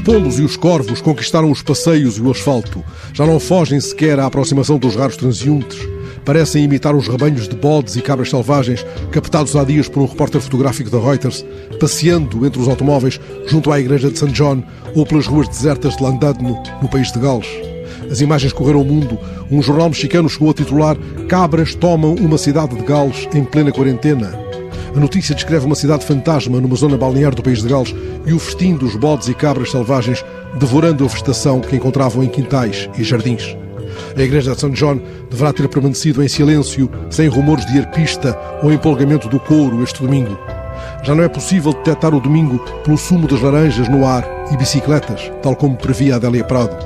pombos e os corvos conquistaram os passeios e o asfalto. Já não fogem sequer à aproximação dos raros transeuntes. Parecem imitar os rebanhos de bodes e cabras selvagens captados há dias por um repórter fotográfico da Reuters, passeando entre os automóveis junto à igreja de St. John ou pelas ruas desertas de Landudno, no país de Gales. As imagens correram o mundo. Um jornal mexicano chegou a titular Cabras tomam uma cidade de Gales em plena quarentena. A notícia descreve uma cidade fantasma numa zona balnear do país de Gales e o festim dos bodes e cabras selvagens devorando a vegetação que encontravam em quintais e jardins. A igreja de St. John deverá ter permanecido em silêncio, sem rumores de arpista ou empolgamento do couro este domingo. Já não é possível detectar o domingo pelo sumo das laranjas no ar e bicicletas, tal como previa Adélia Prado.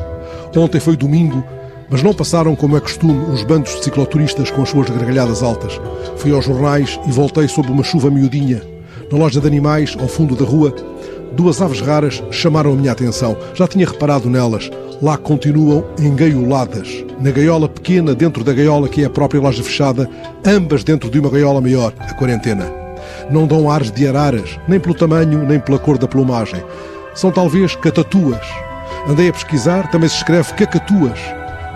Ontem foi domingo mas não passaram, como é costume, os bandos de cicloturistas com as suas gargalhadas altas. Fui aos jornais e voltei sob uma chuva miudinha. Na loja de animais, ao fundo da rua, duas aves raras chamaram a minha atenção. Já tinha reparado nelas. Lá continuam engaioladas. Na gaiola pequena, dentro da gaiola que é a própria loja fechada, ambas dentro de uma gaiola maior, a quarentena. Não dão ares de araras, nem pelo tamanho, nem pela cor da plumagem. São talvez catatuas. Andei a pesquisar, também se escreve cacatuas.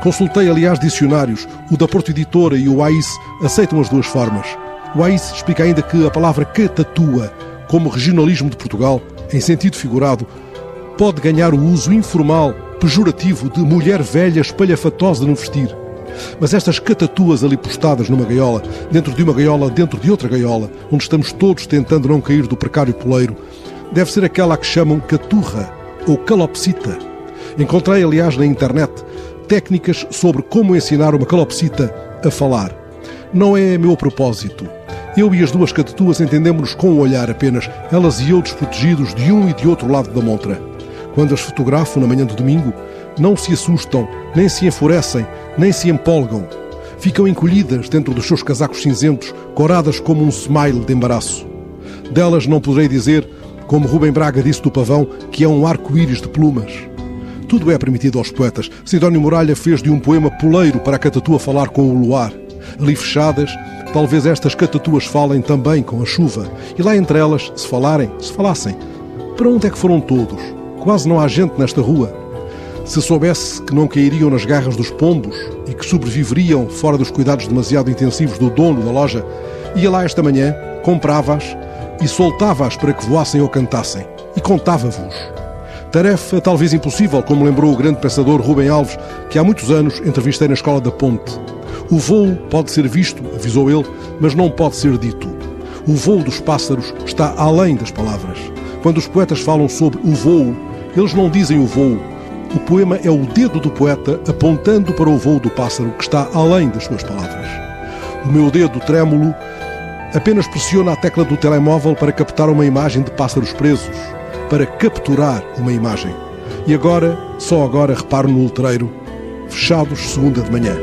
Consultei, aliás, dicionários. O da Porto Editora e o AIS aceitam as duas formas. O AIS explica ainda que a palavra catatua, como regionalismo de Portugal, em sentido figurado, pode ganhar o uso informal, pejorativo de mulher velha espalhafatosa no vestir. Mas estas catatuas ali postadas numa gaiola, dentro de uma gaiola, dentro de outra gaiola, onde estamos todos tentando não cair do precário poleiro, deve ser aquela que chamam caturra ou calopsita. Encontrei, aliás, na internet técnicas sobre como ensinar uma calopsita a falar. Não é meu propósito. Eu e as duas catatuas entendemos-nos com o olhar apenas, elas e eu desprotegidos de um e de outro lado da montra. Quando as fotografo na manhã do domingo, não se assustam, nem se enfurecem, nem se empolgam. Ficam encolhidas dentro dos seus casacos cinzentos, coradas como um smile de embaraço. Delas não poderei dizer, como Rubem Braga disse do pavão, que é um arco-íris de plumas. Tudo é permitido aos poetas. Sidónio Muralha fez de um poema poleiro para a catatua falar com o luar. Ali fechadas, talvez estas catatuas falem também com a chuva. E lá entre elas, se falarem, se falassem. Para onde é que foram todos? Quase não há gente nesta rua. Se soubesse que não cairiam nas garras dos pombos e que sobreviveriam fora dos cuidados demasiado intensivos do dono da loja, ia lá esta manhã, comprava-as e soltava-as para que voassem ou cantassem. E contava-vos. Tarefa talvez impossível, como lembrou o grande pensador Rubem Alves, que há muitos anos entrevistei na Escola da Ponte. O voo pode ser visto, avisou ele, mas não pode ser dito. O voo dos pássaros está além das palavras. Quando os poetas falam sobre o voo, eles não dizem o voo. O poema é o dedo do poeta apontando para o voo do pássaro que está além das suas palavras. O meu dedo trêmulo apenas pressiona a tecla do telemóvel para captar uma imagem de pássaros presos para capturar uma imagem. E agora, só agora, reparo no letreiro, fechados segunda de manhã.